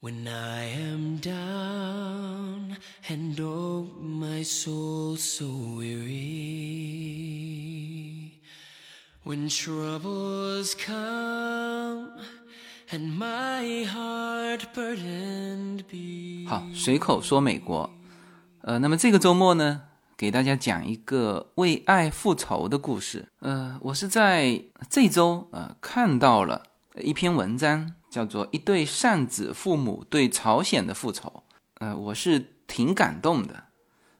When I am down and oh my soul so weary When troubles come and my heart burdened be 好，随口说美国。呃，那么这个周末呢，给大家讲一个为爱复仇的故事。呃，我是在这周呃看到了一篇文章，叫做《一对善子父母对朝鲜的复仇》。呃，我是挺感动的。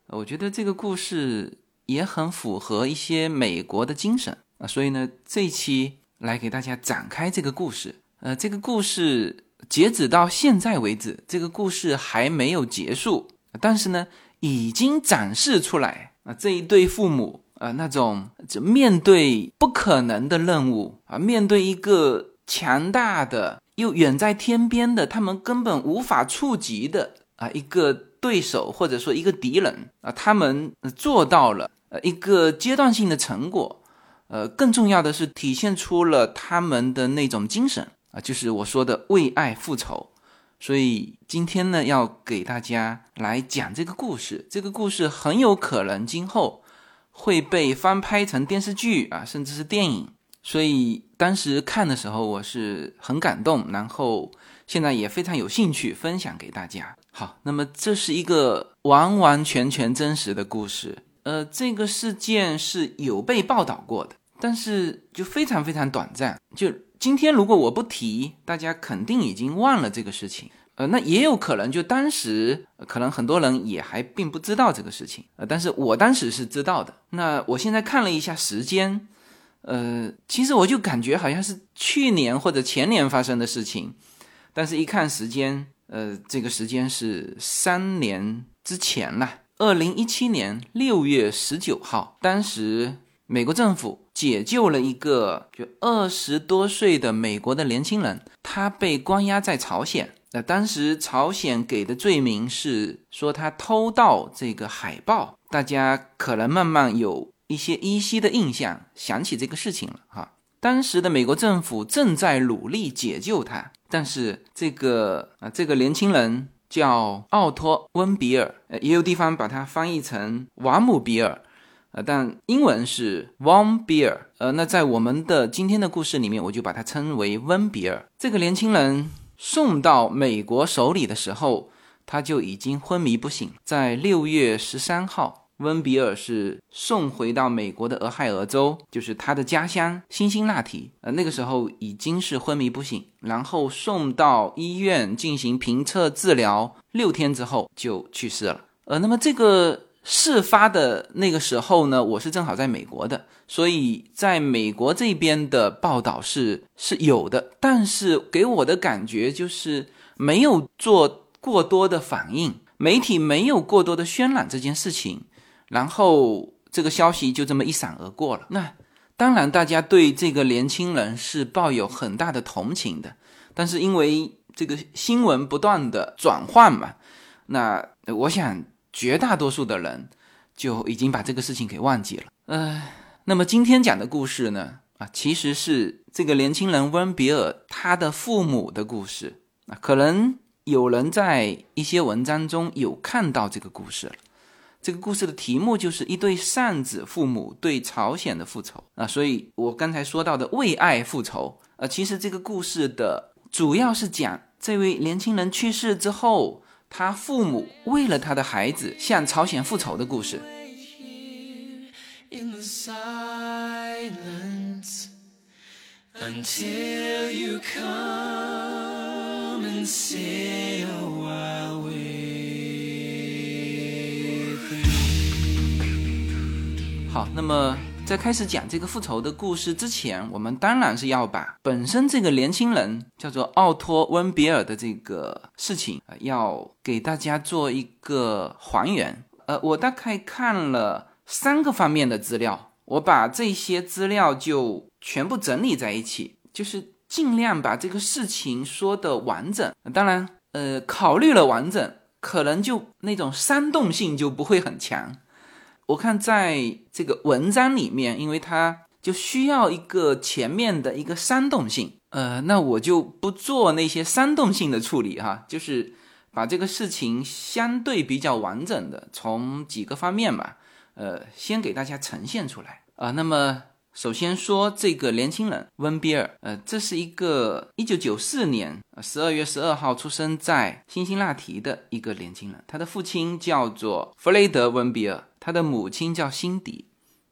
我觉得这个故事也很符合一些美国的精神啊，所以呢，这一期来给大家展开这个故事。呃，这个故事截止到现在为止，这个故事还没有结束，但是呢，已经展示出来啊，这一对父母啊，那种这面对不可能的任务啊，面对一个强大的又远在天边的，他们根本无法触及的啊一个对手或者说一个敌人啊，他们做到了呃一个阶段性的成果，呃，更重要的是体现出了他们的那种精神啊，就是我说的为爱复仇。所以今天呢，要给大家来讲这个故事。这个故事很有可能今后会被翻拍成电视剧啊，甚至是电影。所以当时看的时候，我是很感动，然后现在也非常有兴趣分享给大家。好，那么这是一个完完全全真实的故事。呃，这个事件是有被报道过的，但是就非常非常短暂。就今天如果我不提，大家肯定已经忘了这个事情。呃，那也有可能就当时可能很多人也还并不知道这个事情。呃，但是我当时是知道的。那我现在看了一下时间。呃，其实我就感觉好像是去年或者前年发生的事情，但是一看时间，呃，这个时间是三年之前了，二零一七年六月十九号，当时美国政府解救了一个就二十多岁的美国的年轻人，他被关押在朝鲜。那当时朝鲜给的罪名是说他偷盗这个海报，大家可能慢慢有。一些依稀的印象，想起这个事情了哈。当时的美国政府正在努力解救他，但是这个啊，这个年轻人叫奥托·温比尔，也有地方把它翻译成瓦姆比尔，呃，但英文是 Von Beer，呃，那在我们的今天的故事里面，我就把它称为温比尔。这个年轻人送到美国手里的时候，他就已经昏迷不醒，在六月十三号。温比尔是送回到美国的俄亥俄州，就是他的家乡辛辛那提。呃，那个时候已经是昏迷不醒，然后送到医院进行评测治疗，六天之后就去世了。呃，那么这个事发的那个时候呢，我是正好在美国的，所以在美国这边的报道是是有的，但是给我的感觉就是没有做过多的反应，媒体没有过多的渲染这件事情。然后这个消息就这么一闪而过了。那当然，大家对这个年轻人是抱有很大的同情的。但是因为这个新闻不断的转换嘛，那我想绝大多数的人就已经把这个事情给忘记了。呃，那么今天讲的故事呢，啊，其实是这个年轻人温比尔他的父母的故事。啊，可能有人在一些文章中有看到这个故事。这个故事的题目就是一对善子父母对朝鲜的复仇啊，所以我刚才说到的为爱复仇啊，其实这个故事的主要是讲这位年轻人去世之后，他父母为了他的孩子向朝鲜复仇的故事。好，那么在开始讲这个复仇的故事之前，我们当然是要把本身这个年轻人叫做奥托·温比尔的这个事情，要给大家做一个还原。呃，我大概看了三个方面的资料，我把这些资料就全部整理在一起，就是尽量把这个事情说的完整。当然，呃，考虑了完整，可能就那种煽动性就不会很强。我看在这个文章里面，因为它就需要一个前面的一个煽动性，呃，那我就不做那些煽动性的处理哈，就是把这个事情相对比较完整的从几个方面吧，呃，先给大家呈现出来啊。那么首先说这个年轻人温比尔，呃，这是一个一九九四年十二月十二号出生在辛辛那提的一个年轻人，他的父亲叫做弗雷德温比尔，他的母亲叫辛迪。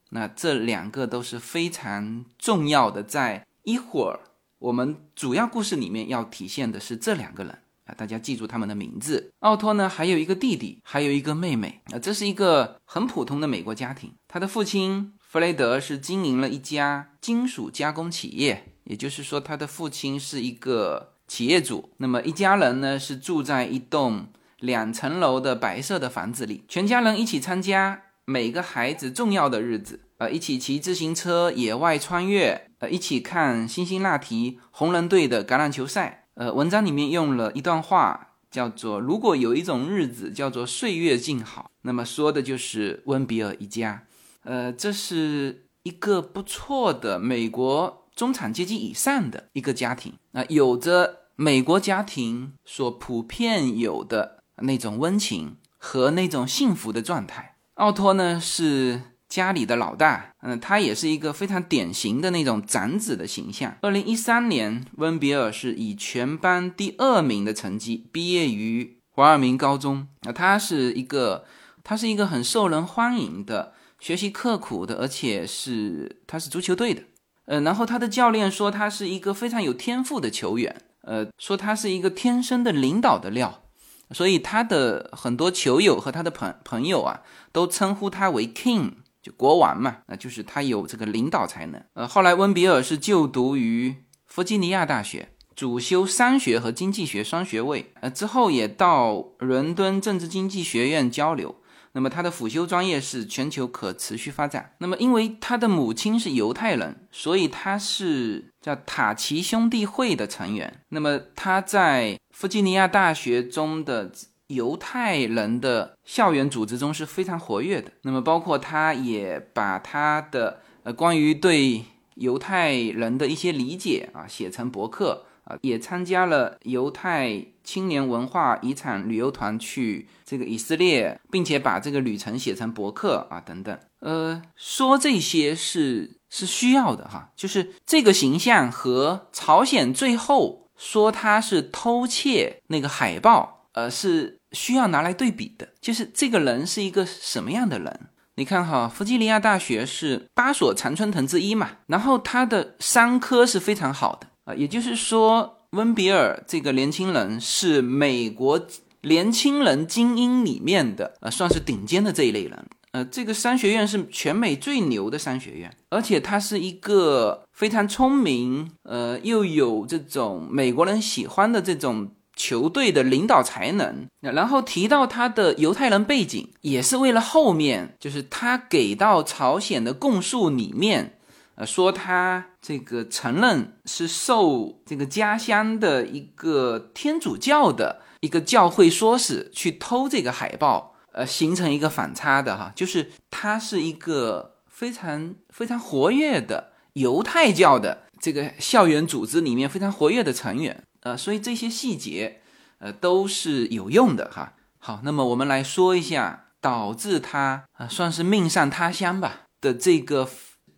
那这两个都是非常重要的，在一会儿我们主要故事里面要体现的是这两个人啊，大家记住他们的名字。奥托呢还有一个弟弟，还有一个妹妹啊，这是一个很普通的美国家庭。他的父亲弗雷德是经营了一家金属加工企业，也就是说他的父亲是一个企业主。那么一家人呢是住在一栋两层楼的白色的房子里，全家人一起参加。每个孩子重要的日子，呃，一起骑自行车野外穿越，呃，一起看辛辛那提红人队的橄榄球赛。呃，文章里面用了一段话，叫做“如果有一种日子叫做岁月静好”，那么说的就是温比尔一家。呃，这是一个不错的美国中产阶级以上的一个家庭，啊，有着美国家庭所普遍有的那种温情和那种幸福的状态。奥托呢是家里的老大，嗯，他也是一个非常典型的那种长子的形象。二零一三年，温比尔是以全班第二名的成绩毕业于华尔明高中。那他是一个，他是一个很受人欢迎的，学习刻苦的，而且是他是足球队的，呃，然后他的教练说他是一个非常有天赋的球员，呃，说他是一个天生的领导的料。所以他的很多球友和他的朋朋友啊，都称呼他为 King，就国王嘛，那就是他有这个领导才能。呃，后来温比尔是就读于弗吉尼亚大学，主修商学和经济学双学位。呃，之后也到伦敦政治经济学院交流。那么他的辅修专业是全球可持续发展。那么因为他的母亲是犹太人，所以他是叫塔奇兄弟会的成员。那么他在弗吉尼亚大学中的犹太人的校园组织中是非常活跃的。那么包括他也把他的呃关于对犹太人的一些理解啊写成博客。啊，也参加了犹太青年文化遗产旅游团去这个以色列，并且把这个旅程写成博客啊，等等。呃，说这些是是需要的哈，就是这个形象和朝鲜最后说他是偷窃那个海报，呃，是需要拿来对比的。就是这个人是一个什么样的人？你看哈，弗吉尼亚大学是八所常春藤之一嘛，然后他的商科是非常好的。啊，也就是说，温比尔这个年轻人是美国年轻人精英里面的，呃，算是顶尖的这一类人。呃，这个商学院是全美最牛的商学院，而且他是一个非常聪明，呃，又有这种美国人喜欢的这种球队的领导才能。然后提到他的犹太人背景，也是为了后面，就是他给到朝鲜的供述里面。呃，说他这个承认是受这个家乡的一个天主教的一个教会唆使去偷这个海报，呃，形成一个反差的哈，就是他是一个非常非常活跃的犹太教的这个校园组织里面非常活跃的成员，呃，所以这些细节，呃，都是有用的哈。好，那么我们来说一下导致他啊算是命丧他乡吧的这个。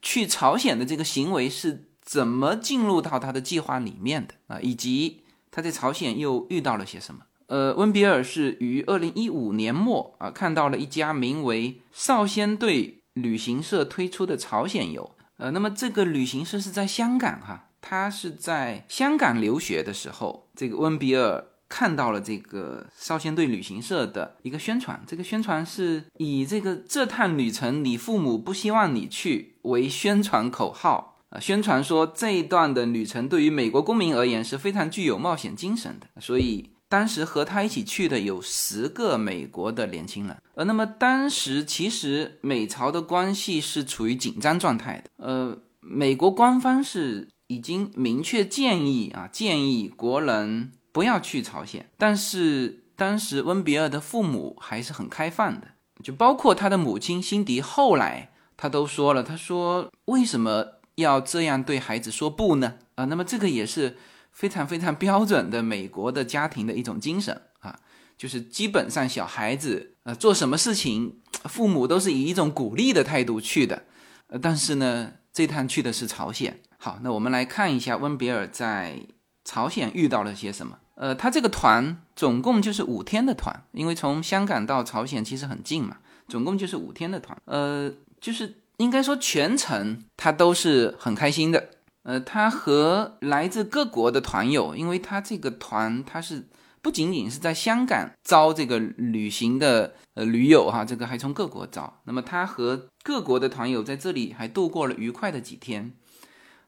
去朝鲜的这个行为是怎么进入到他的计划里面的啊？以及他在朝鲜又遇到了些什么？呃，温比尔是于二零一五年末啊看到了一家名为少先队旅行社推出的朝鲜游。呃，那么这个旅行社是在香港哈，他是在香港留学的时候，这个温比尔。看到了这个少先队旅行社的一个宣传，这个宣传是以这个这趟旅程你父母不希望你去为宣传口号啊，宣传说这一段的旅程对于美国公民而言是非常具有冒险精神的，所以当时和他一起去的有十个美国的年轻人，呃那么当时其实美朝的关系是处于紧张状态的，呃，美国官方是已经明确建议啊，建议国人。不要去朝鲜，但是当时温比尔的父母还是很开放的，就包括他的母亲辛迪，后来他都说了，他说为什么要这样对孩子说不呢？啊，那么这个也是非常非常标准的美国的家庭的一种精神啊，就是基本上小孩子呃做什么事情，父母都是以一种鼓励的态度去的。呃，但是呢，这趟去的是朝鲜。好，那我们来看一下温比尔在朝鲜遇到了些什么。呃，他这个团总共就是五天的团，因为从香港到朝鲜其实很近嘛，总共就是五天的团。呃，就是应该说全程他都是很开心的。呃，他和来自各国的团友，因为他这个团他是不仅仅是在香港招这个旅行的呃驴友哈，这个还从各国招。那么他和各国的团友在这里还度过了愉快的几天。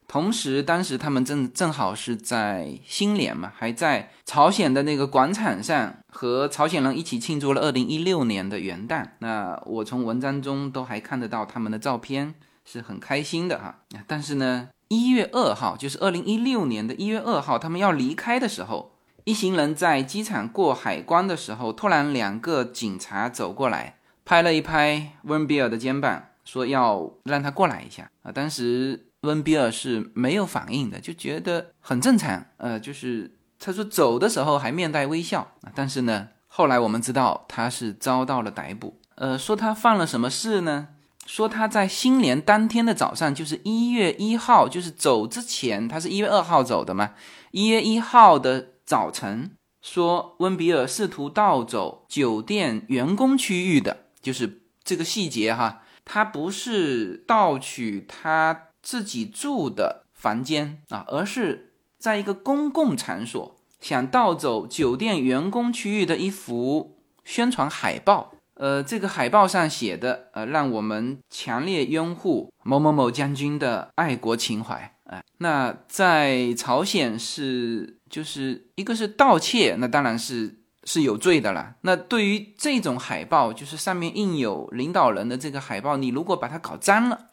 同时，当时他们正正好是在新年嘛，还在朝鲜的那个广场上和朝鲜人一起庆祝了二零一六年的元旦。那我从文章中都还看得到他们的照片，是很开心的哈。但是呢，一月二号，就是二零一六年的一月二号，他们要离开的时候，一行人在机场过海关的时候，突然两个警察走过来，拍了一拍温比尔的肩膀，说要让他过来一下啊。当时。温比尔是没有反应的，就觉得很正常。呃，就是他说走的时候还面带微笑，但是呢，后来我们知道他是遭到了逮捕。呃，说他犯了什么事呢？说他在新年当天的早上，就是一月一号，就是走之前，他是一月二号走的嘛。一月一号的早晨，说温比尔试图盗走酒店员工区域的，就是这个细节哈，他不是盗取他。自己住的房间啊，而是在一个公共场所想盗走酒店员工区域的一幅宣传海报。呃，这个海报上写的呃，让我们强烈拥护某某某将军的爱国情怀。哎，那在朝鲜是就是一个是盗窃，那当然是是有罪的了。那对于这种海报，就是上面印有领导人的这个海报，你如果把它搞脏了。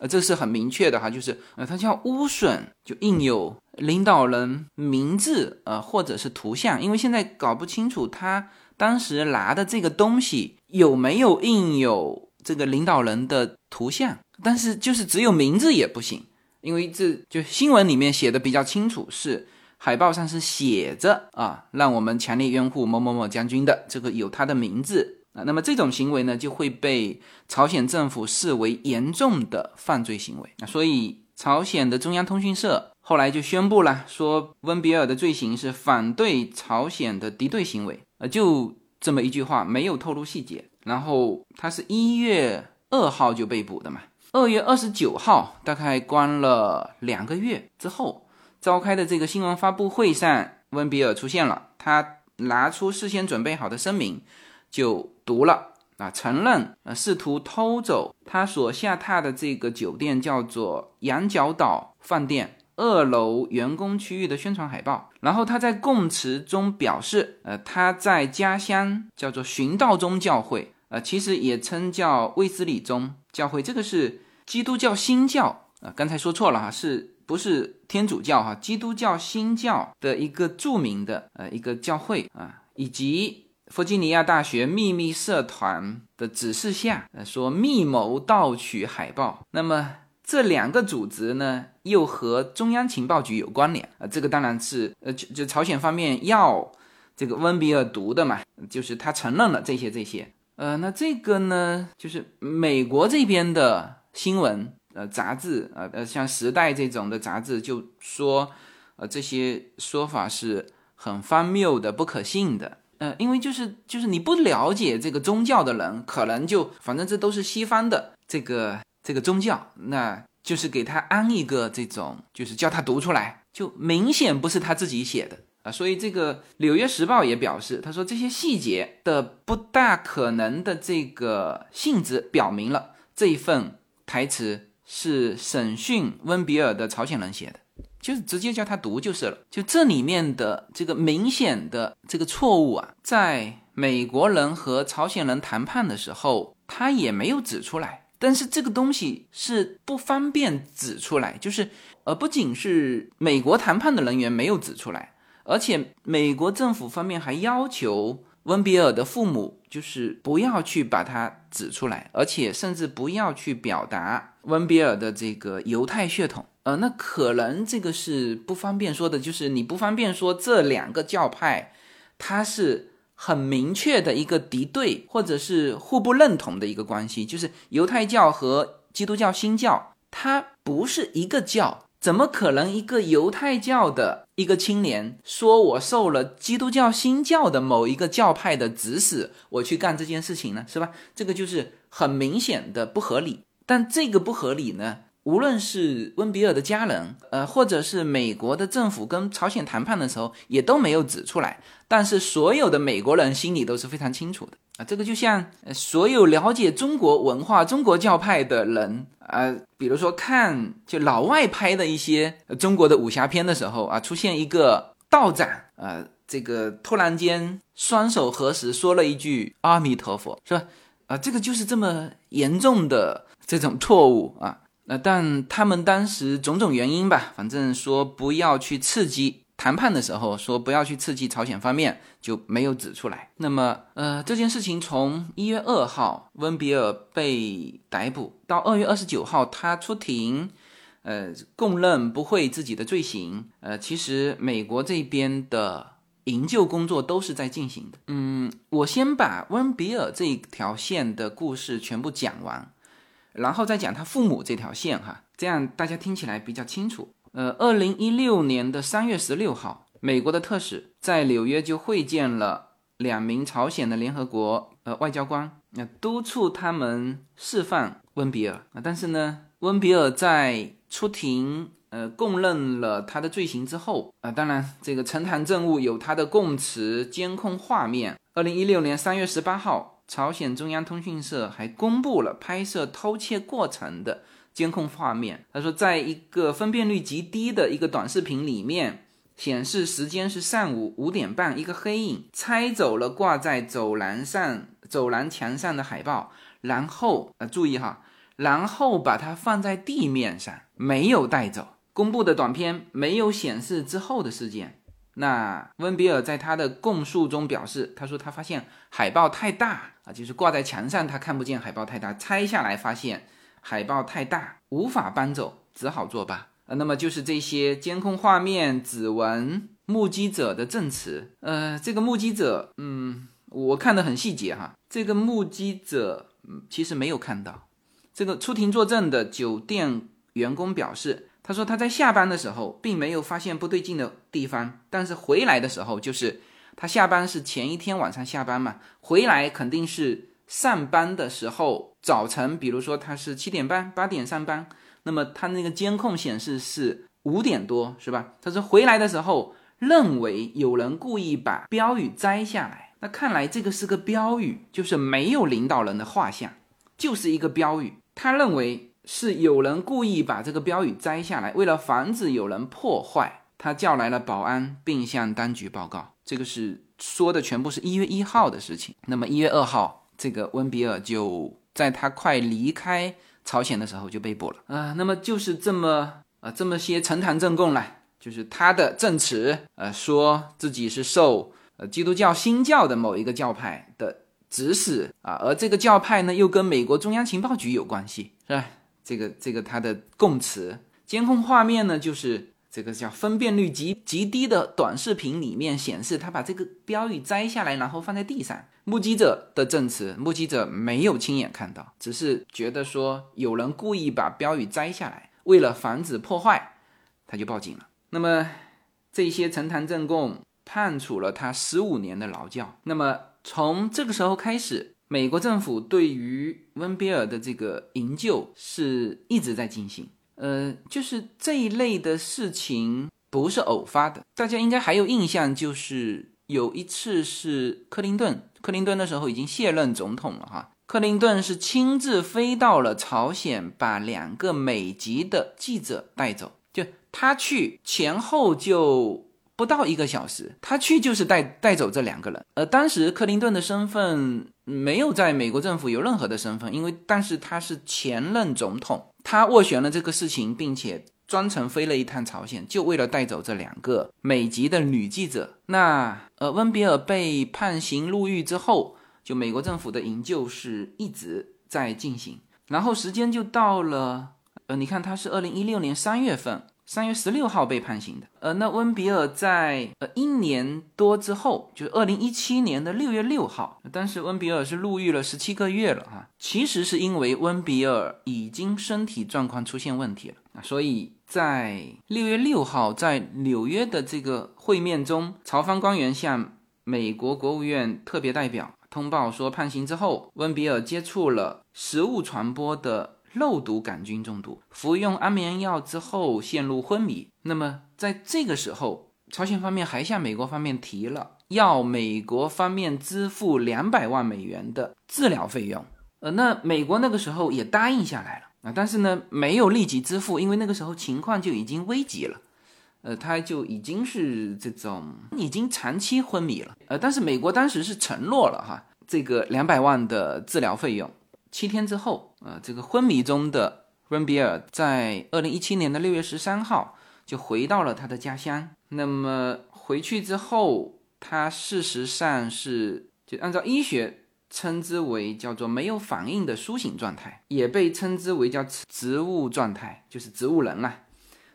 呃，这是很明确的哈，就是呃，它叫污损，就印有领导人名字呃，或者是图像，因为现在搞不清楚他当时拿的这个东西有没有印有这个领导人的图像，但是就是只有名字也不行，因为这就新闻里面写的比较清楚，是海报上是写着啊，让我们强烈拥护某某某将军的这个有他的名字。啊，那么这种行为呢，就会被朝鲜政府视为严重的犯罪行为。那所以，朝鲜的中央通讯社后来就宣布了，说温比尔的罪行是反对朝鲜的敌对行为。呃，就这么一句话，没有透露细节。然后他是一月二号就被捕的嘛，二月二十九号，大概关了两个月之后，召开的这个新闻发布会上，温比尔出现了，他拿出事先准备好的声明。就读了啊，承认呃试图偷走他所下榻的这个酒店叫做羊角岛饭店二楼员工区域的宣传海报。然后他在供词中表示，呃，他在家乡叫做寻道宗教会，呃，其实也称叫卫斯理宗教会，这个是基督教新教啊，刚才说错了哈，是不是天主教哈？基督教新教的一个著名的呃一个教会啊，以及。弗吉尼亚大学秘密社团的指示下，呃，说密谋盗取海报。那么这两个组织呢，又和中央情报局有关联啊。这个当然是，呃，就就朝鲜方面要这个温比尔读的嘛，就是他承认了这些这些。呃，那这个呢，就是美国这边的新闻，呃，杂志，呃呃，像《时代》这种的杂志就说，呃，这些说法是很荒谬的、不可信的。呃，因为就是就是你不了解这个宗教的人，可能就反正这都是西方的这个这个宗教，那就是给他安一个这种，就是叫他读出来，就明显不是他自己写的啊。所以这个《纽约时报》也表示，他说这些细节的不大可能的这个性质，表明了这一份台词是审讯温比尔的朝鲜人写的。就是直接叫他读就是了。就这里面的这个明显的这个错误啊，在美国人和朝鲜人谈判的时候，他也没有指出来。但是这个东西是不方便指出来，就是呃，不仅是美国谈判的人员没有指出来，而且美国政府方面还要求温比尔的父母就是不要去把它指出来，而且甚至不要去表达温比尔的这个犹太血统。呃，那可能这个是不方便说的，就是你不方便说这两个教派，它是很明确的一个敌对，或者是互不认同的一个关系，就是犹太教和基督教新教，它不是一个教。怎么可能一个犹太教的一个青年说我受了基督教新教的某一个教派的指使，我去干这件事情呢？是吧？这个就是很明显的不合理。但这个不合理呢？无论是温比尔的家人，呃，或者是美国的政府跟朝鲜谈判的时候，也都没有指出来。但是所有的美国人心里都是非常清楚的啊。这个就像呃所有了解中国文化、中国教派的人啊，比如说看就老外拍的一些中国的武侠片的时候啊，出现一个道长啊，这个突然间双手合十说了一句阿弥陀佛，是吧？啊，这个就是这么严重的这种错误啊。呃，但他们当时种种原因吧，反正说不要去刺激谈判的时候，说不要去刺激朝鲜方面，就没有指出来。那么，呃，这件事情从一月二号温比尔被逮捕到二月二十九号他出庭，呃，供认不讳自己的罪行。呃，其实美国这边的营救工作都是在进行的。嗯，我先把温比尔这一条线的故事全部讲完。然后再讲他父母这条线哈，这样大家听起来比较清楚。呃，二零一六年的三月十六号，美国的特使在纽约就会见了两名朝鲜的联合国呃外交官，那督促他们释放温比尔啊。但是呢，温比尔在出庭呃供认了他的罪行之后啊，当然这个呈堂证物有他的供词、监控画面。二零一六年三月十八号。朝鲜中央通讯社还公布了拍摄偷窃过程的监控画面。他说，在一个分辨率极低的一个短视频里面，显示时间是上午五点半，一个黑影拆走了挂在走廊上、走廊墙上的海报，然后呃，注意哈，然后把它放在地面上，没有带走。公布的短片没有显示之后的事件。那温比尔在他的供述中表示，他说他发现海报太大啊，就是挂在墙上，他看不见海报太大，拆下来发现海报太大，无法搬走，只好作罢呃。那么就是这些监控画面、指纹、目击者的证词。呃，这个目击者，嗯，我看的很细节哈。这个目击者，嗯，其实没有看到。这个出庭作证的酒店员工表示。他说他在下班的时候并没有发现不对劲的地方，但是回来的时候，就是他下班是前一天晚上下班嘛，回来肯定是上班的时候，早晨，比如说他是七点半、八点上班，那么他那个监控显示是五点多，是吧？他说回来的时候认为有人故意把标语摘下来，那看来这个是个标语，就是没有领导人的画像，就是一个标语，他认为。是有人故意把这个标语摘下来，为了防止有人破坏，他叫来了保安，并向当局报告。这个是说的全部是一月一号的事情。那么一月二号，这个温比尔就在他快离开朝鲜的时候就被捕了啊。那么就是这么啊这么些呈堂证供了，就是他的证词，呃，说自己是受呃基督教新教的某一个教派的指使啊，而这个教派呢又跟美国中央情报局有关系，是吧？这个这个他的供词，监控画面呢，就是这个叫分辨率极极低的短视频里面显示，他把这个标语摘下来，然后放在地上。目击者的证词，目击者没有亲眼看到，只是觉得说有人故意把标语摘下来，为了防止破坏，他就报警了。那么这些呈堂证供判处了他十五年的劳教。那么从这个时候开始。美国政府对于温比尔的这个营救是一直在进行，呃，就是这一类的事情不是偶发的。大家应该还有印象，就是有一次是克林顿，克林顿的时候已经卸任总统了哈，克林顿是亲自飞到了朝鲜，把两个美籍的记者带走，就他去前后就。不到一个小时，他去就是带带走这两个人。呃，当时克林顿的身份没有在美国政府有任何的身份，因为但是他是前任总统，他斡旋了这个事情，并且专程飞了一趟朝鲜，就为了带走这两个美籍的女记者。那呃，温比尔被判刑入狱之后，就美国政府的营救是一直在进行。然后时间就到了，呃，你看他是二零一六年三月份。三月十六号被判刑的，呃，那温比尔在呃一年多之后，就是二零一七年的六月六号，当时温比尔是入狱了十七个月了哈。其实是因为温比尔已经身体状况出现问题了啊，所以在六月六号在纽约的这个会面中，朝方官员向美国国务院特别代表通报说，判刑之后，温比尔接触了食物传播的。肉毒杆菌中毒，服用安眠药之后陷入昏迷。那么在这个时候，朝鲜方面还向美国方面提了要美国方面支付两百万美元的治疗费用。呃，那美国那个时候也答应下来了啊，但是呢，没有立即支付，因为那个时候情况就已经危急了。呃，他就已经是这种已经长期昏迷了。呃，但是美国当时是承诺了哈，这个两百万的治疗费用。七天之后，呃，这个昏迷中的温比尔在二零一七年的六月十三号就回到了他的家乡。那么回去之后，他事实上是就按照医学称之为叫做没有反应的苏醒状态，也被称之为叫植物状态，就是植物人啊。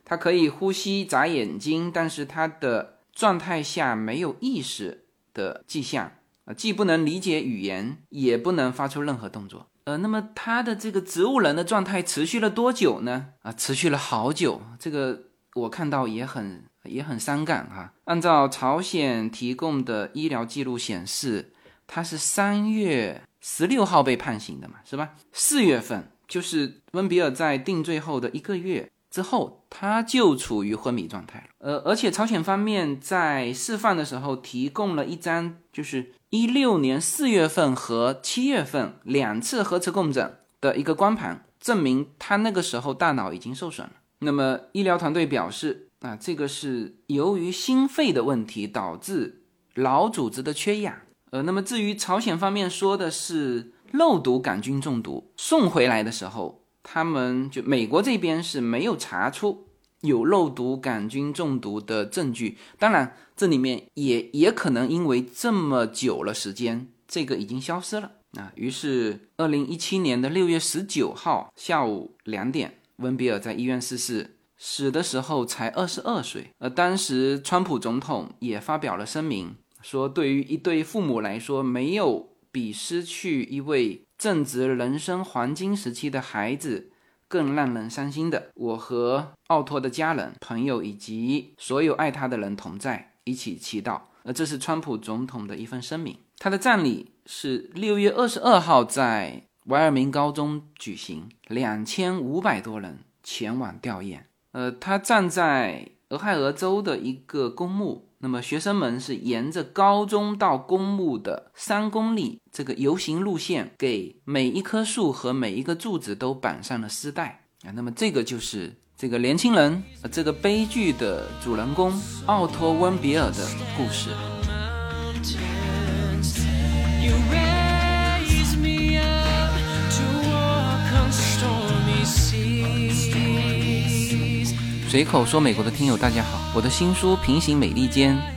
他可以呼吸、眨眼睛，但是他的状态下没有意识的迹象啊，既不能理解语言，也不能发出任何动作。呃，那么他的这个植物人的状态持续了多久呢？啊，持续了好久。这个我看到也很也很伤感哈。按照朝鲜提供的医疗记录显示，他是三月十六号被判刑的嘛，是吧？四月份就是温比尔在定罪后的一个月之后，他就处于昏迷状态了。呃，而且朝鲜方面在释放的时候提供了一张就是。一六年四月份和七月份两次核磁共振的一个光盘，证明他那个时候大脑已经受损了。那么医疗团队表示，啊，这个是由于心肺的问题导致脑组织的缺氧。呃，那么至于朝鲜方面说的是肉毒杆菌中毒，送回来的时候，他们就美国这边是没有查出。有肉毒杆菌中毒的证据，当然这里面也也可能因为这么久了时间，这个已经消失了啊。于是，二零一七年的六月十九号下午两点，温比尔在医院逝世，死的时候才二十二岁。而当时，川普总统也发表了声明，说对于一对父母来说，没有比失去一位正值人生黄金时期的孩子。更让人伤心的，我和奥托的家人、朋友以及所有爱他的人同在，一起祈祷。而这是川普总统的一份声明。他的葬礼是六月二十二号在维尔明高中举行，两千五百多人前往吊唁。呃，他站在俄亥俄州的一个公墓。那么学生们是沿着高中到公墓的三公里这个游行路线，给每一棵树和每一个柱子都绑上了丝带啊。那么这个就是这个年轻人，这个悲剧的主人公奥托·温比尔的故事。随口说，美国的听友大家好，我的新书《平行美利坚》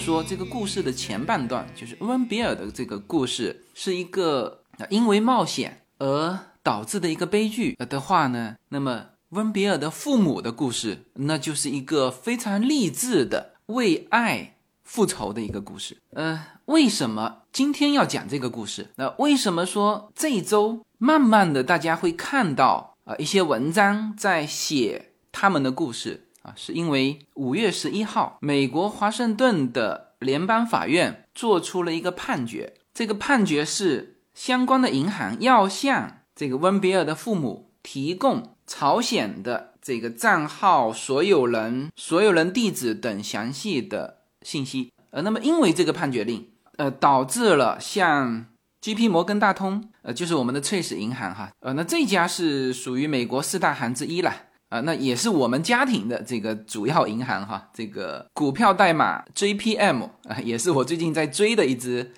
说这个故事的前半段就是温比尔的这个故事是一个因为冒险而导致的一个悲剧的话呢，那么温比尔的父母的故事那就是一个非常励志的为爱复仇的一个故事。呃，为什么今天要讲这个故事？那为什么说这一周慢慢的大家会看到啊一些文章在写他们的故事？啊，是因为五月十一号，美国华盛顿的联邦法院做出了一个判决。这个判决是相关的银行要向这个温比尔的父母提供朝鲜的这个账号、所有人、所有人地址等详细的信息。呃，那么因为这个判决令，呃，导致了像 G.P. 摩根大通，呃，就是我们的翠 e 银行哈，呃，那这家是属于美国四大行之一了，啊，那也是我们家庭的这个主要银行哈，这个股票代码 J.P.M. 啊，也是我最近在追的一只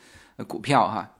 股票哈，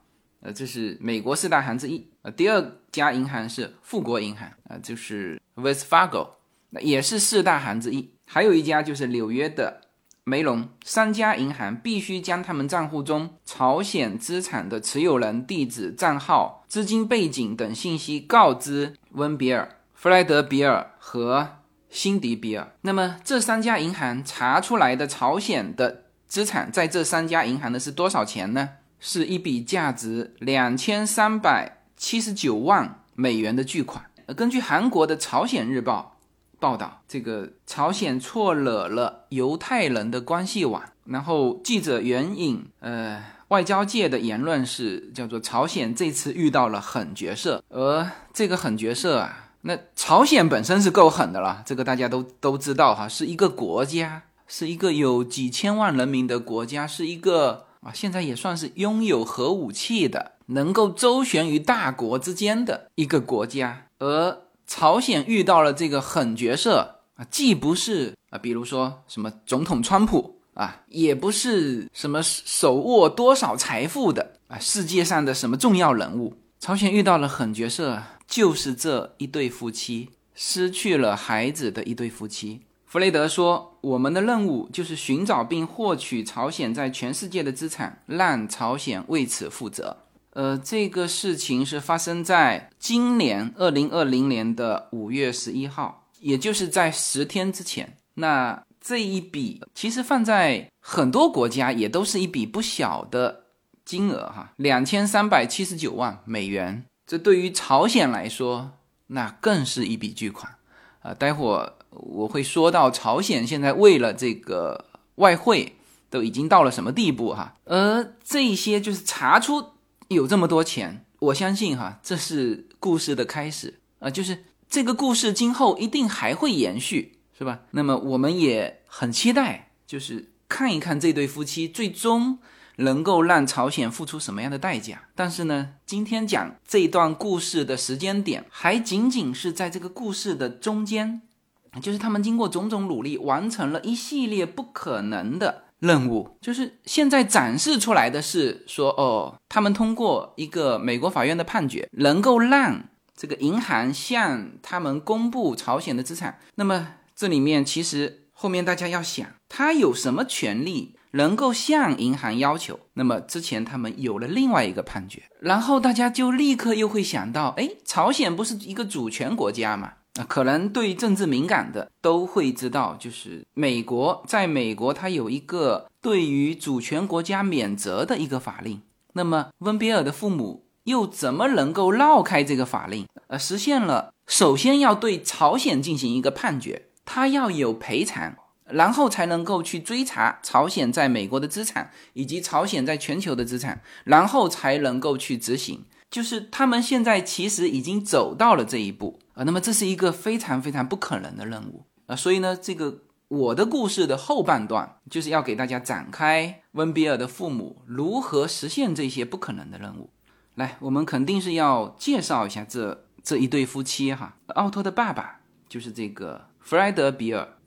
呃，这是美国四大行之一，呃，第二家银行是富国银行啊，就是 Wells Fargo，那也是四大行之一，还有一家就是纽约的。梅隆三家银行必须将他们账户中朝鲜资产的持有人地址、账号、资金背景等信息告知温比尔、弗莱德比尔和辛迪比尔。那么这三家银行查出来的朝鲜的资产，在这三家银行的是多少钱呢？是一笔价值两千三百七十九万美元的巨款。根据韩国的《朝鲜日报》。报道这个朝鲜错惹了犹太人的关系网，然后记者援引呃外交界的言论是叫做朝鲜这次遇到了狠角色，而这个狠角色啊，那朝鲜本身是够狠的了，这个大家都都知道哈，是一个国家，是一个有几千万人民的国家，是一个啊现在也算是拥有核武器的，能够周旋于大国之间的一个国家，而。朝鲜遇到了这个狠角色啊，既不是啊，比如说什么总统川普啊，也不是什么手握多少财富的啊，世界上的什么重要人物。朝鲜遇到了狠角色，就是这一对夫妻失去了孩子的一对夫妻。弗雷德说：“我们的任务就是寻找并获取朝鲜在全世界的资产，让朝鲜为此负责。”呃，这个事情是发生在今年二零二零年的五月十一号，也就是在十天之前。那这一笔其实放在很多国家也都是一笔不小的金额哈，两千三百七十九万美元。这对于朝鲜来说，那更是一笔巨款啊！待会儿我会说到朝鲜现在为了这个外汇都已经到了什么地步哈，而这些就是查出。有这么多钱，我相信哈，这是故事的开始啊，就是这个故事今后一定还会延续，是吧？那么我们也很期待，就是看一看这对夫妻最终能够让朝鲜付出什么样的代价。但是呢，今天讲这段故事的时间点，还仅仅是在这个故事的中间，就是他们经过种种努力，完成了一系列不可能的。任务就是现在展示出来的是说，哦，他们通过一个美国法院的判决，能够让这个银行向他们公布朝鲜的资产。那么这里面其实后面大家要想，他有什么权利能够向银行要求？那么之前他们有了另外一个判决，然后大家就立刻又会想到，哎，朝鲜不是一个主权国家吗？啊，可能对政治敏感的都会知道，就是美国，在美国它有一个对于主权国家免责的一个法令。那么温比尔的父母又怎么能够绕开这个法令？呃，实现了首先要对朝鲜进行一个判决，他要有赔偿，然后才能够去追查朝鲜在美国的资产以及朝鲜在全球的资产，然后才能够去执行。就是他们现在其实已经走到了这一步啊，那么这是一个非常非常不可能的任务啊，所以呢，这个我的故事的后半段就是要给大家展开温比尔的父母如何实现这些不可能的任务。来，我们肯定是要介绍一下这这一对夫妻哈。奥托的爸爸就是这个弗莱德比尔，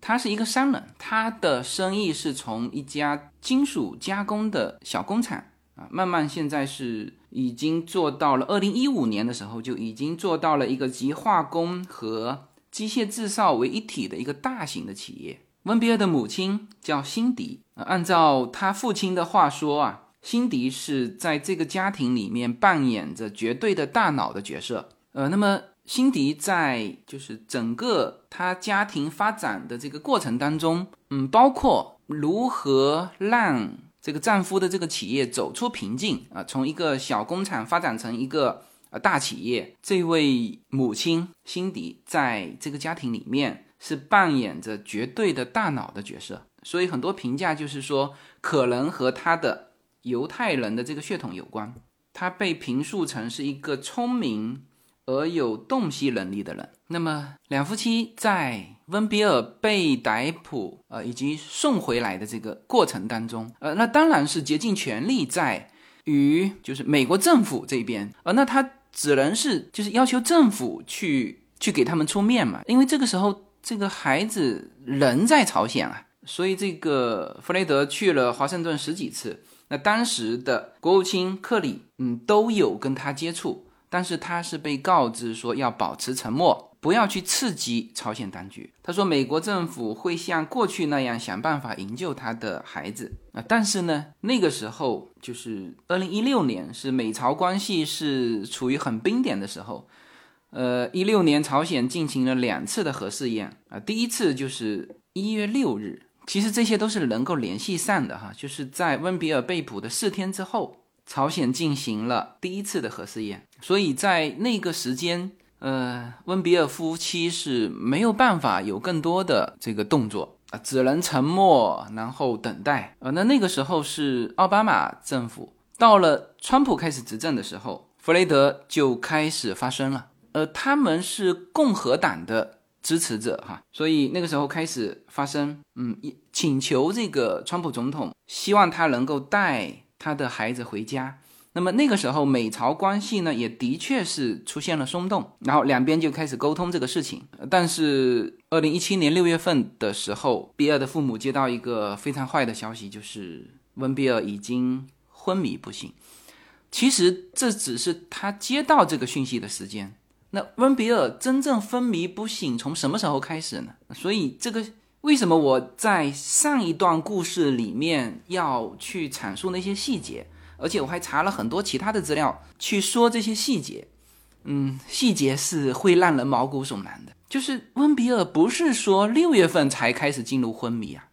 他是一个商人，他的生意是从一家金属加工的小工厂。啊，慢慢现在是已经做到了，二零一五年的时候就已经做到了一个集化工和机械制造为一体的一个大型的企业。温比尔的母亲叫辛迪，按照他父亲的话说啊，辛迪是在这个家庭里面扮演着绝对的大脑的角色。呃，那么辛迪在就是整个他家庭发展的这个过程当中，嗯，包括如何让这个丈夫的这个企业走出瓶颈啊，从一个小工厂发展成一个呃大企业。这位母亲辛迪在这个家庭里面是扮演着绝对的大脑的角色，所以很多评价就是说，可能和他的犹太人的这个血统有关。他被评述成是一个聪明而有洞悉能力的人。那么，两夫妻在温比尔被逮捕，呃，以及送回来的这个过程当中，呃，那当然是竭尽全力在与就是美国政府这边，呃，那他只能是就是要求政府去去给他们出面嘛，因为这个时候这个孩子人在朝鲜啊，所以这个弗雷德去了华盛顿十几次。那当时的国务卿克里，嗯，都有跟他接触，但是他是被告知说要保持沉默，不要去刺激朝鲜当局。他说美国政府会像过去那样想办法营救他的孩子啊，但是呢，那个时候就是二零一六年，是美朝关系是处于很冰点的时候。呃，一六年朝鲜进行了两次的核试验啊，第一次就是一月六日。其实这些都是能够联系上的哈，就是在温比尔被捕的四天之后，朝鲜进行了第一次的核试验，所以在那个时间，呃，温比尔夫妻是没有办法有更多的这个动作啊，只能沉默，然后等待呃。那那个时候是奥巴马政府，到了川普开始执政的时候，弗雷德就开始发声了，呃，他们是共和党的。支持者哈，所以那个时候开始发声，嗯，请求这个川普总统，希望他能够带他的孩子回家。那么那个时候美朝关系呢，也的确是出现了松动，然后两边就开始沟通这个事情。但是二零一七年六月份的时候，比尔的父母接到一个非常坏的消息，就是温比尔已经昏迷不醒。其实这只是他接到这个讯息的时间。那温比尔真正昏迷不醒从什么时候开始呢？所以这个为什么我在上一段故事里面要去阐述那些细节，而且我还查了很多其他的资料去说这些细节。嗯，细节是会让人毛骨悚然的。就是温比尔不是说六月份才开始进入昏迷啊，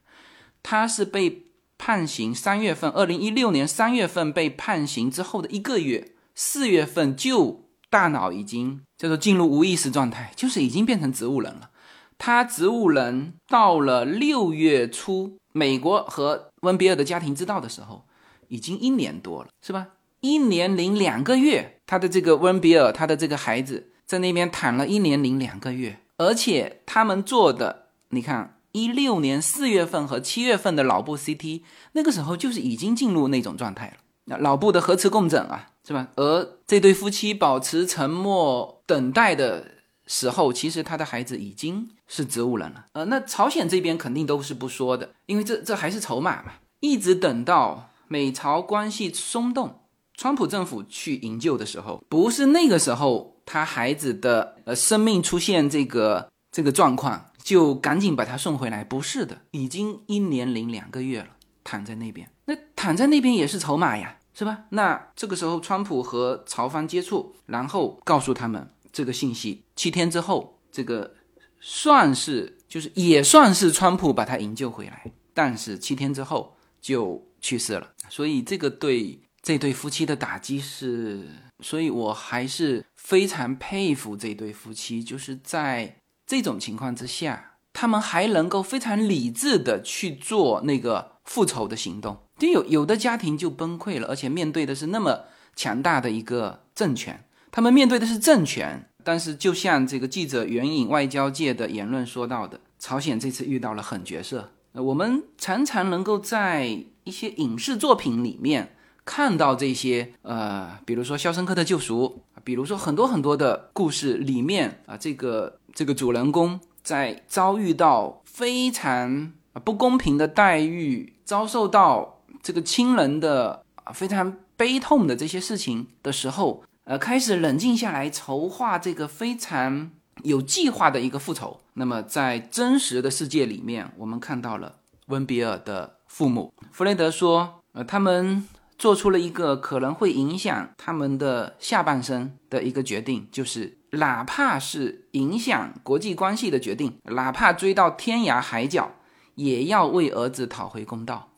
他是被判刑三月份，二零一六年三月份被判刑之后的一个月，四月份就。大脑已经叫做进入无意识状态，就是已经变成植物人了。他植物人到了六月初，美国和温比尔的家庭知道的时候，已经一年多了，是吧？一年零两个月，他的这个温比尔，他的这个孩子在那边躺了一年零两个月，而且他们做的，你看，一六年四月份和七月份的脑部 CT，那个时候就是已经进入那种状态了。那脑部的核磁共振啊。是吧？而这对夫妻保持沉默等待的时候，其实他的孩子已经是植物人了。呃，那朝鲜这边肯定都是不说的，因为这这还是筹码嘛。一直等到美朝关系松动，川普政府去营救的时候，不是那个时候他孩子的呃生命出现这个这个状况，就赶紧把他送回来。不是的，已经一年零两个月了，躺在那边，那躺在那边也是筹码呀。是吧？那这个时候，川普和朝方接触，然后告诉他们这个信息。七天之后，这个算是就是也算是川普把他营救回来，但是七天之后就去世了。所以这个对这对夫妻的打击是，所以我还是非常佩服这对夫妻，就是在这种情况之下，他们还能够非常理智的去做那个复仇的行动。就有有的家庭就崩溃了，而且面对的是那么强大的一个政权，他们面对的是政权。但是，就像这个记者援引外交界的言论说到的，朝鲜这次遇到了狠角色。呃我们常常能够在一些影视作品里面看到这些，呃，比如说《肖申克的救赎》，比如说很多很多的故事里面啊，这个这个主人公在遭遇到非常不公平的待遇，遭受到。这个亲人的啊非常悲痛的这些事情的时候，呃，开始冷静下来筹划这个非常有计划的一个复仇。那么在真实的世界里面，我们看到了温比尔的父母弗雷德说，呃，他们做出了一个可能会影响他们的下半生的一个决定，就是哪怕是影响国际关系的决定，哪怕追到天涯海角，也要为儿子讨回公道。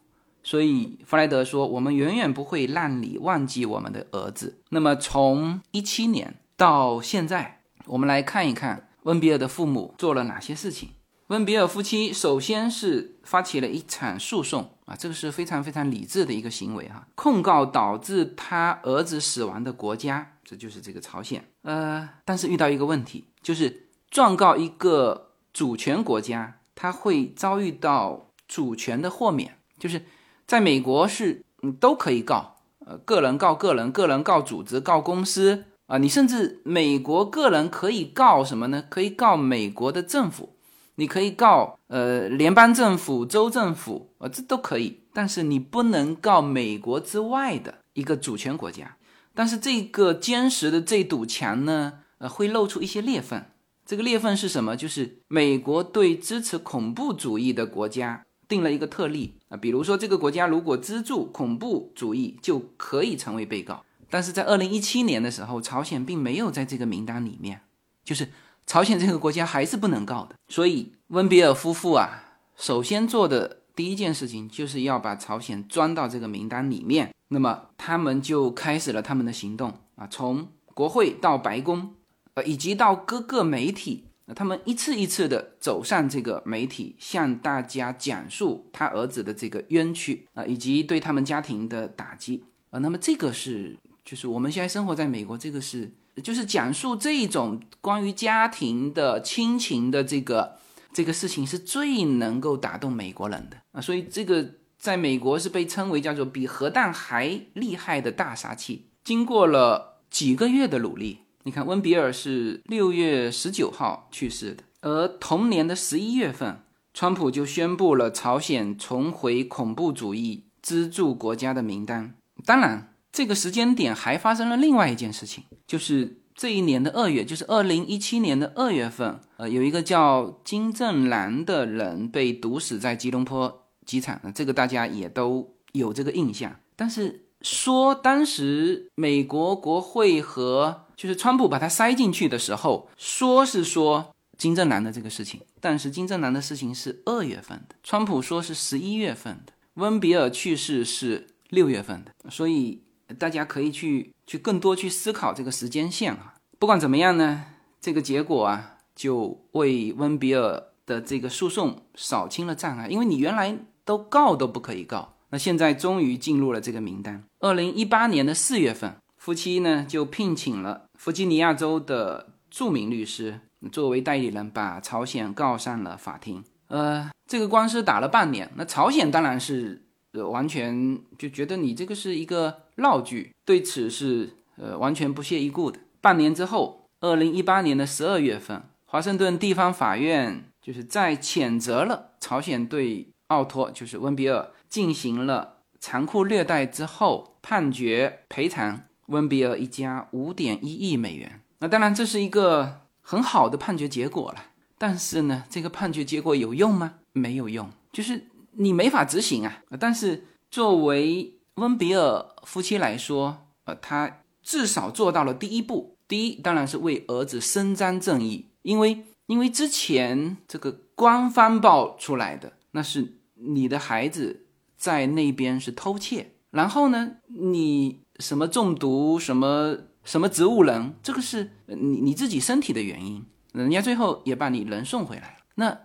所以弗莱德说：“我们远远不会让你忘记我们的儿子。”那么从一七年到现在，我们来看一看温比尔的父母做了哪些事情。温比尔夫妻首先是发起了一场诉讼，啊，这个是非常非常理智的一个行为哈。控告导致他儿子死亡的国家，这就是这个朝鲜。呃，但是遇到一个问题，就是状告一个主权国家，他会遭遇到主权的豁免，就是在美国是嗯都可以告，呃，个人告个人，个人告组织，告公司啊，你甚至美国个人可以告什么呢？可以告美国的政府。你可以告呃联邦政府、州政府，呃这都可以，但是你不能告美国之外的一个主权国家。但是这个坚实的这堵墙呢，呃会露出一些裂缝。这个裂缝是什么？就是美国对支持恐怖主义的国家定了一个特例啊，比如说这个国家如果资助恐怖主义，就可以成为被告。但是在二零一七年的时候，朝鲜并没有在这个名单里面，就是。朝鲜这个国家还是不能告的，所以温比尔夫妇啊，首先做的第一件事情就是要把朝鲜装到这个名单里面。那么他们就开始了他们的行动啊，从国会到白宫，呃，以及到各个媒体，那他们一次一次的走上这个媒体，向大家讲述他儿子的这个冤屈啊，以及对他们家庭的打击啊。那么这个是，就是我们现在生活在美国，这个是。就是讲述这种关于家庭的亲情的这个这个事情，是最能够打动美国人的啊！所以这个在美国是被称为叫做比核弹还厉害的大杀器。经过了几个月的努力，你看温比尔是六月十九号去世的，而同年的十一月份，川普就宣布了朝鲜重回恐怖主义资助国家的名单。当然。这个时间点还发生了另外一件事情，就是这一年的二月，就是二零一七年的二月份，呃，有一个叫金正男的人被毒死在吉隆坡机场，这个大家也都有这个印象。但是说当时美国国会和就是川普把他塞进去的时候，说是说金正男的这个事情，但是金正男的事情是二月份的，川普说是十一月份的，温比尔去世是六月份的，所以。大家可以去去更多去思考这个时间线啊。不管怎么样呢，这个结果啊，就为温比尔的这个诉讼扫清了障碍。因为你原来都告都不可以告，那现在终于进入了这个名单。二零一八年的四月份，夫妻呢就聘请了弗吉尼亚州的著名律师作为代理人，把朝鲜告上了法庭。呃，这个官司打了半年，那朝鲜当然是呃。完全就觉得你这个是一个闹剧，对此是呃完全不屑一顾的。半年之后，二零一八年的十二月份，华盛顿地方法院就是在谴责了朝鲜对奥托，就是温比尔进行了残酷虐待之后，判决赔偿温比尔一家五点一亿美元。那当然这是一个很好的判决结果了，但是呢，这个判决结果有用吗？没有用，就是。你没法执行啊！但是作为温比尔夫妻来说，呃，他至少做到了第一步。第一，当然是为儿子伸张正义，因为因为之前这个官方报出来的那是你的孩子在那边是偷窃，然后呢，你什么中毒，什么什么植物人，这个是你你自己身体的原因，人家最后也把你人送回来了。那。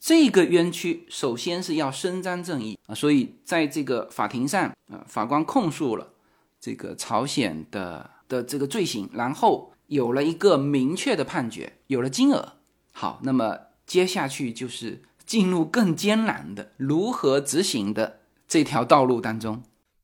这个冤屈首先是要伸张正义啊，所以在这个法庭上啊，法官控诉了这个朝鲜的的这个罪行，然后有了一个明确的判决，有了金额。好，那么接下去就是进入更艰难的如何执行的这条道路当中。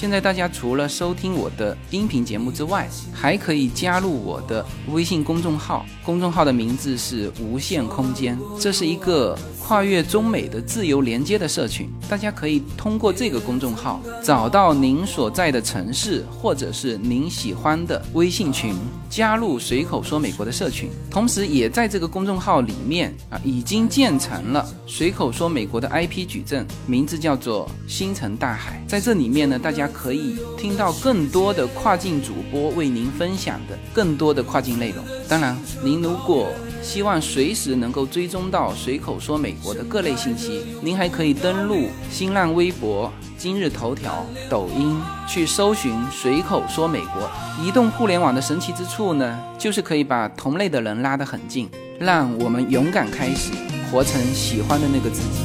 现在大家除了收听我的音频节目之外，还可以加入我的微信公众号，公众号的名字是无限空间，这是一个。跨越中美的自由连接的社群，大家可以通过这个公众号找到您所在的城市或者是您喜欢的微信群，加入随口说美国的社群。同时，也在这个公众号里面啊，已经建成了随口说美国的 IP 矩阵，名字叫做星辰大海。在这里面呢，大家可以听到更多的跨境主播为您分享的更多的跨境内容。当然，您如果希望随时能够追踪到随口说美国的各类信息，您还可以登录新浪微博、今日头条、抖音去搜寻“随口说美国”。移动互联网的神奇之处呢，就是可以把同类的人拉得很近，让我们勇敢开始，活成喜欢的那个自己。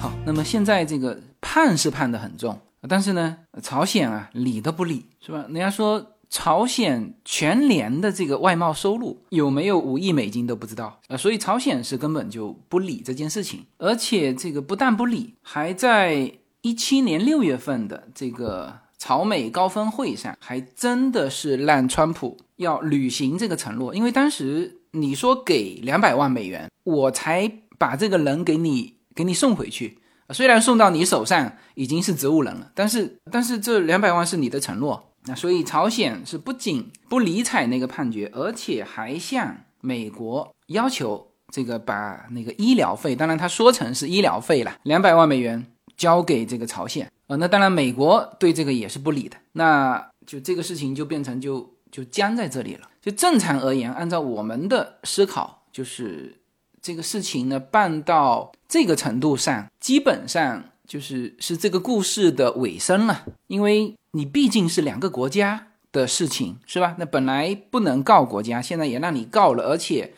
好，那么现在这个判是判得很重，但是呢，朝鲜啊理都不理，是吧？人家说。朝鲜全年的这个外贸收入有没有五亿美金都不知道啊，所以朝鲜是根本就不理这件事情，而且这个不但不理，还在一七年六月份的这个朝美高峰会上，还真的是让川普要履行这个承诺，因为当时你说给两百万美元，我才把这个人给你给你送回去，虽然送到你手上已经是植物人了，但是但是这两百万是你的承诺。那所以朝鲜是不仅不理睬那个判决，而且还向美国要求这个把那个医疗费，当然他说成是医疗费了，两百万美元交给这个朝鲜。呃，那当然美国对这个也是不理的，那就这个事情就变成就就僵在这里了。就正常而言，按照我们的思考，就是这个事情呢办到这个程度上，基本上。就是是这个故事的尾声了，因为你毕竟是两个国家的事情，是吧？那本来不能告国家，现在也让你告了，而且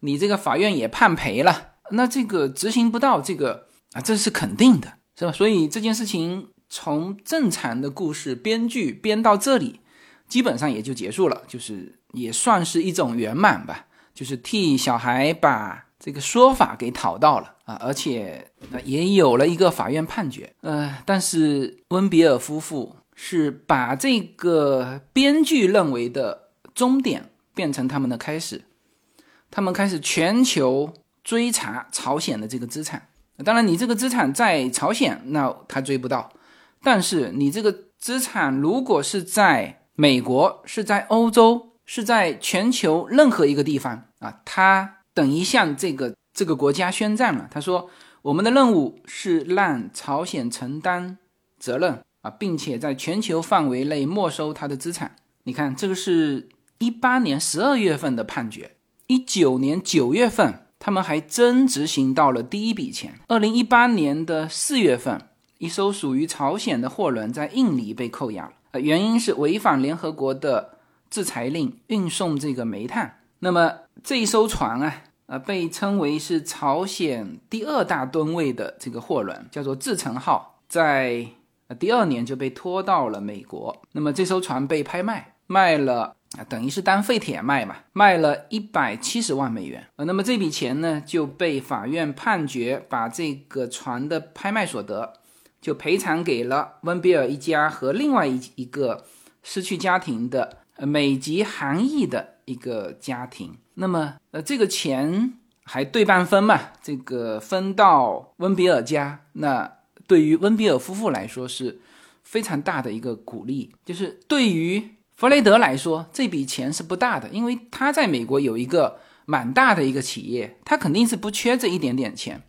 你这个法院也判赔了，那这个执行不到，这个啊，这是肯定的，是吧？所以这件事情从正常的故事编剧编到这里，基本上也就结束了，就是也算是一种圆满吧，就是替小孩把。这个说法给讨到了啊，而且也有了一个法院判决。呃，但是温比尔夫妇是把这个编剧认为的终点变成他们的开始，他们开始全球追查朝鲜的这个资产。当然，你这个资产在朝鲜，那他追不到；但是你这个资产如果是在美国，是在欧洲，是在全球任何一个地方啊，他。等于向这个这个国家宣战了。他说：“我们的任务是让朝鲜承担责任啊，并且在全球范围内没收他的资产。”你看，这个是一八年十二月份的判决，一九年九月份他们还真执行到了第一笔钱。二零一八年的四月份，一艘属于朝鲜的货轮在印尼被扣押了，呃，原因是违反联合国的制裁令，运送这个煤炭。那么这一艘船啊，呃，被称为是朝鲜第二大吨位的这个货轮，叫做志成号，在那第二年就被拖到了美国。那么这艘船被拍卖，卖了啊，等于是当废铁卖嘛，卖了一百七十万美元。呃，那么这笔钱呢，就被法院判决把这个船的拍卖所得就赔偿给了温比尔一家和另外一一个失去家庭的呃美籍韩裔的。一个家庭，那么呃，这个钱还对半分嘛？这个分到温比尔家，那对于温比尔夫妇来说是非常大的一个鼓励。就是对于弗雷德来说，这笔钱是不大的，因为他在美国有一个蛮大的一个企业，他肯定是不缺这一点点钱。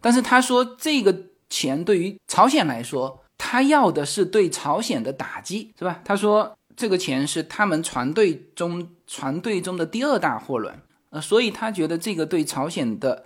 但是他说，这个钱对于朝鲜来说，他要的是对朝鲜的打击，是吧？他说。这个钱是他们船队中船队中的第二大货轮，呃，所以他觉得这个对朝鲜的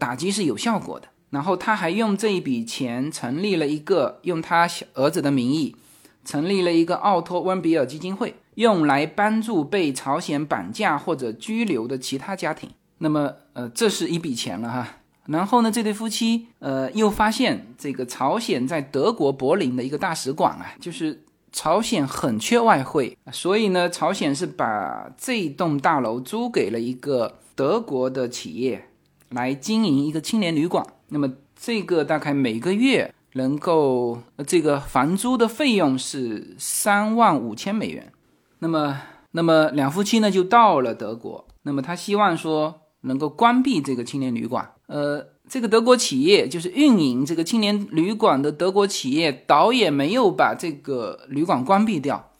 打击是有效果的。然后他还用这一笔钱成立了一个用他儿子的名义成立了一个奥托温比尔基金会，用来帮助被朝鲜绑架或者拘留的其他家庭。那么，呃，这是一笔钱了哈。然后呢，这对夫妻呃又发现这个朝鲜在德国柏林的一个大使馆啊，就是。朝鲜很缺外汇，所以呢，朝鲜是把这栋大楼租给了一个德国的企业来经营一个青年旅馆。那么这个大概每个月能够这个房租的费用是三万五千美元。那么，那么两夫妻呢就到了德国。那么他希望说能够关闭这个青年旅馆，呃。这个德国企业就是运营这个青年旅馆的德国企业，导演没有把这个旅馆关闭掉，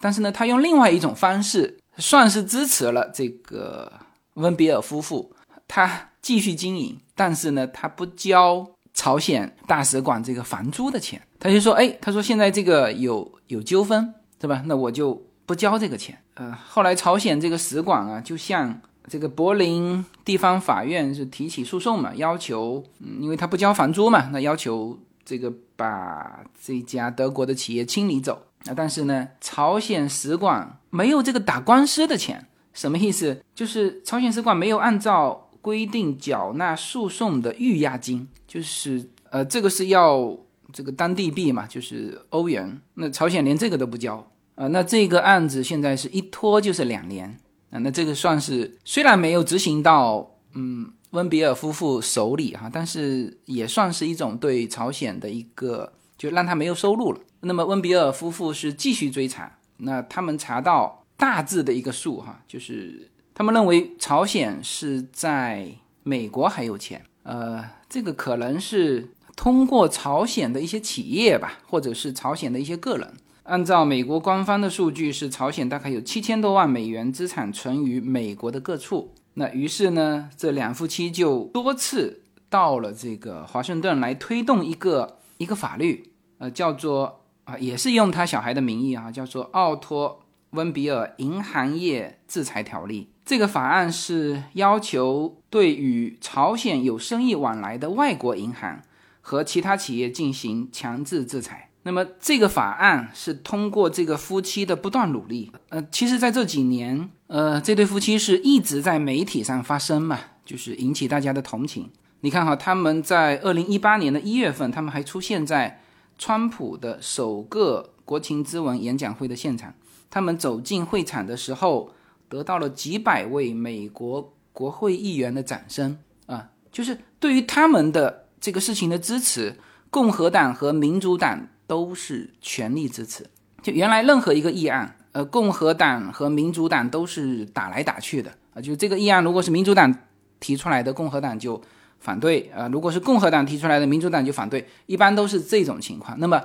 但是呢，他用另外一种方式，算是支持了这个温比尔夫妇，他继续经营，但是呢，他不交朝鲜大使馆这个房租的钱。他就说，哎，他说现在这个有有纠纷，对吧？那我就不交这个钱。呃，后来朝鲜这个使馆啊，就向这个柏林地方法院是提起诉讼嘛，要求，嗯，因为他不交房租嘛，那要求这个把这家德国的企业清理走。啊，但是呢，朝鲜使馆没有这个打官司的钱，什么意思？就是朝鲜使馆没有按照规定缴纳诉讼的预押金，就是呃，这个是要这个当地币嘛，就是欧元。那朝鲜连这个都不交啊，那这个案子现在是一拖就是两年啊，那这个算是虽然没有执行到嗯温比尔夫妇手里哈，但是也算是一种对朝鲜的一个，就让他没有收入了。那么温比尔夫妇是继续追查，那他们查到大致的一个数哈，就是他们认为朝鲜是在美国还有钱，呃，这个可能是通过朝鲜的一些企业吧，或者是朝鲜的一些个人。按照美国官方的数据，是朝鲜大概有七千多万美元资产存于美国的各处。那于是呢，这两夫妻就多次到了这个华盛顿来推动一个一个法律，呃，叫做。啊，也是用他小孩的名义啊，叫做《奥托温比尔银行业制裁条例》。这个法案是要求对与朝鲜有生意往来的外国银行和其他企业进行强制制裁。那么，这个法案是通过这个夫妻的不断努力。呃，其实，在这几年，呃，这对夫妻是一直在媒体上发声嘛，就是引起大家的同情。你看哈，他们在二零一八年的一月份，他们还出现在。川普的首个国情咨文演讲会的现场，他们走进会场的时候，得到了几百位美国国会议员的掌声啊！就是对于他们的这个事情的支持，共和党和民主党都是全力支持。就原来任何一个议案，呃，共和党和民主党都是打来打去的啊！就这个议案，如果是民主党提出来的，共和党就。反对啊！如果是共和党提出来的，民主党就反对，一般都是这种情况。那么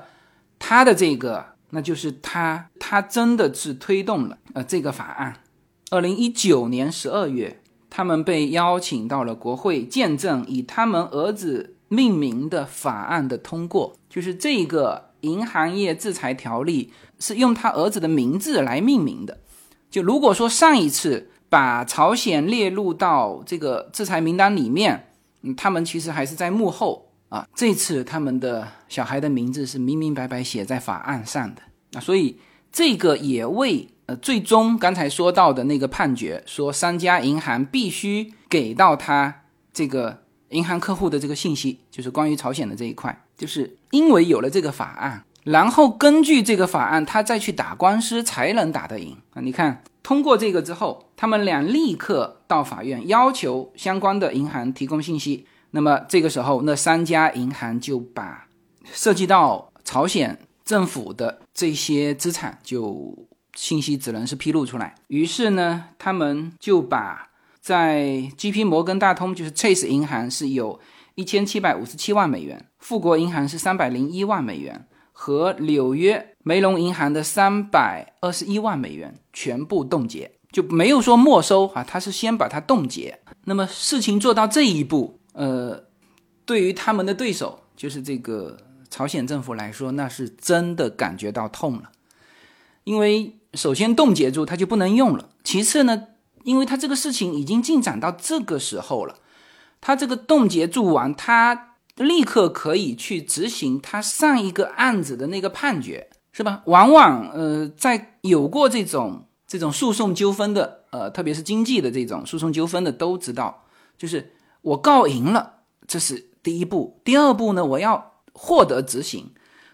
他的这个，那就是他他真的是推动了呃这个法案。二零一九年十二月，他们被邀请到了国会见证以他们儿子命名的法案的通过，就是这个银行业制裁条例是用他儿子的名字来命名的。就如果说上一次把朝鲜列入到这个制裁名单里面。嗯，他们其实还是在幕后啊。这次他们的小孩的名字是明明白白写在法案上的啊，所以这个也为呃最终刚才说到的那个判决，说三家银行必须给到他这个银行客户的这个信息，就是关于朝鲜的这一块，就是因为有了这个法案，然后根据这个法案，他再去打官司才能打得赢啊。你看。通过这个之后，他们俩立刻到法院要求相关的银行提供信息。那么这个时候，那三家银行就把涉及到朝鲜政府的这些资产，就信息只能是披露出来。于是呢，他们就把在 G.P. 摩根大通，就是 Chase 银行是有一千七百五十七万美元，富国银行是三百零一万美元。和纽约梅隆银行的三百二十一万美元全部冻结，就没有说没收啊，他是先把它冻结。那么事情做到这一步，呃，对于他们的对手，就是这个朝鲜政府来说，那是真的感觉到痛了。因为首先冻结住，它就不能用了；其次呢，因为它这个事情已经进展到这个时候了，它这个冻结住完，它。立刻可以去执行他上一个案子的那个判决，是吧？往往呃，在有过这种这种诉讼纠纷的，呃，特别是经济的这种诉讼纠纷的，都知道，就是我告赢了，这是第一步。第二步呢，我要获得执行，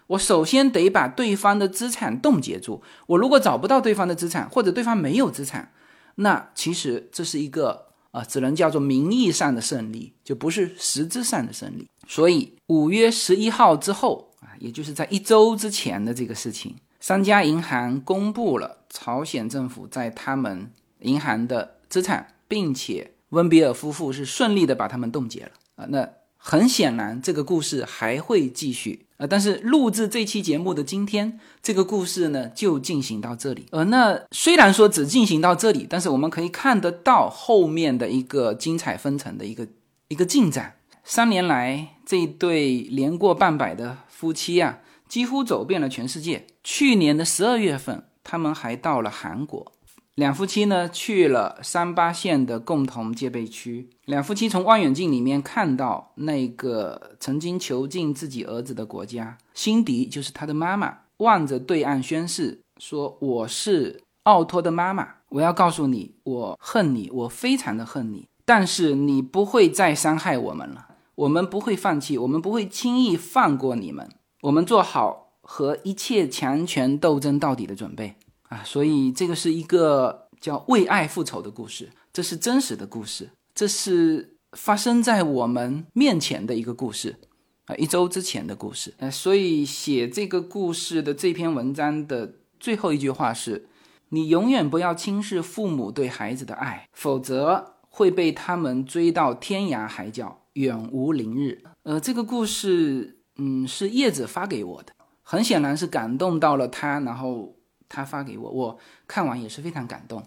我首先得把对方的资产冻结住。我如果找不到对方的资产，或者对方没有资产，那其实这是一个。啊，只能叫做名义上的胜利，就不是实质上的胜利。所以五月十一号之后啊，也就是在一周之前的这个事情，三家银行公布了朝鲜政府在他们银行的资产，并且温比尔夫妇是顺利的把他们冻结了啊。那很显然，这个故事还会继续。呃，但是录制这期节目的今天，这个故事呢就进行到这里。呃，那虽然说只进行到这里，但是我们可以看得到后面的一个精彩纷呈的一个一个进展。三年来，这一对年过半百的夫妻啊，几乎走遍了全世界。去年的十二月份，他们还到了韩国。两夫妻呢去了三八线的共同戒备区。两夫妻从望远镜里面看到那个曾经囚禁自己儿子的国家。辛迪就是他的妈妈，望着对岸宣誓说：“我是奥托的妈妈，我要告诉你，我恨你，我非常的恨你。但是你不会再伤害我们了，我们不会放弃，我们不会轻易放过你们，我们做好和一切强权斗争到底的准备。”啊，所以这个是一个叫为爱复仇的故事，这是真实的故事，这是发生在我们面前的一个故事，啊，一周之前的故事。呃，所以写这个故事的这篇文章的最后一句话是：你永远不要轻视父母对孩子的爱，否则会被他们追到天涯海角，永无宁日。呃，这个故事，嗯，是叶子发给我的，很显然是感动到了他，然后。他发给我，我看完也是非常感动。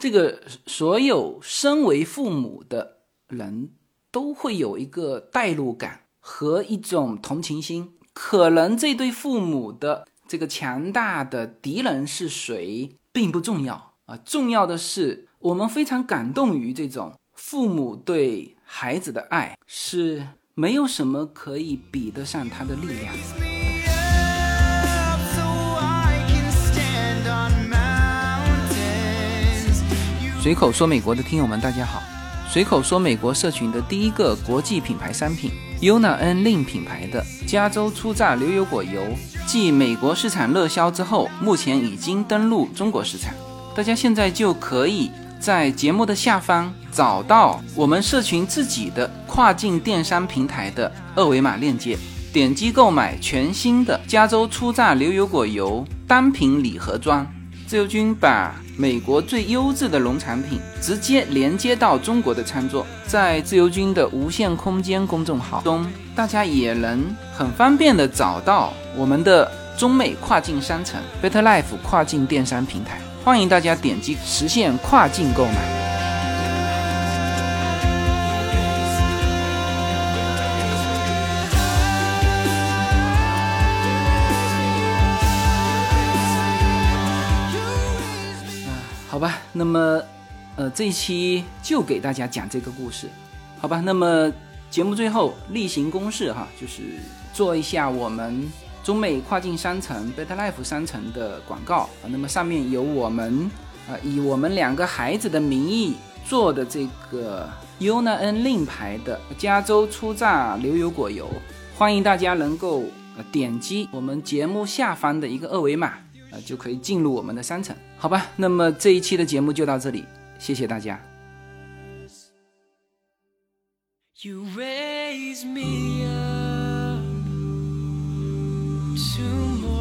这个所有身为父母的人都会有一个代入感和一种同情心。可能这对父母的这个强大的敌人是谁并不重要啊，重要的是我们非常感动于这种父母对孩子的爱，是没有什么可以比得上他的力量。随口说美国的听友们，大家好。随口说美国社群的第一个国际品牌商品，Yuna N Lin 品牌的加州初榨牛油果油，继美国市场热销之后，目前已经登陆中国市场。大家现在就可以在节目的下方找到我们社群自己的跨境电商平台的二维码链接，点击购买全新的加州初榨牛油果油单品礼盒装。自由军把美国最优质的农产品直接连接到中国的餐桌，在自由军的无限空间公众号中，大家也能很方便的找到我们的中美跨境商城 Better Life 跨境电商平台，欢迎大家点击实现跨境购买。好吧，那么，呃，这一期就给大家讲这个故事，好吧。那么节目最后例行公事哈，就是做一下我们中美跨境商城 Better Life 商城的广告啊。那么上面有我们啊以我们两个孩子的名义做的这个 Una N 令牌的加州初榨牛油果油，欢迎大家能够呃点击我们节目下方的一个二维码。呃，就可以进入我们的商城，好吧那么这一期的节目就到这里谢谢大家。You raise me up to more.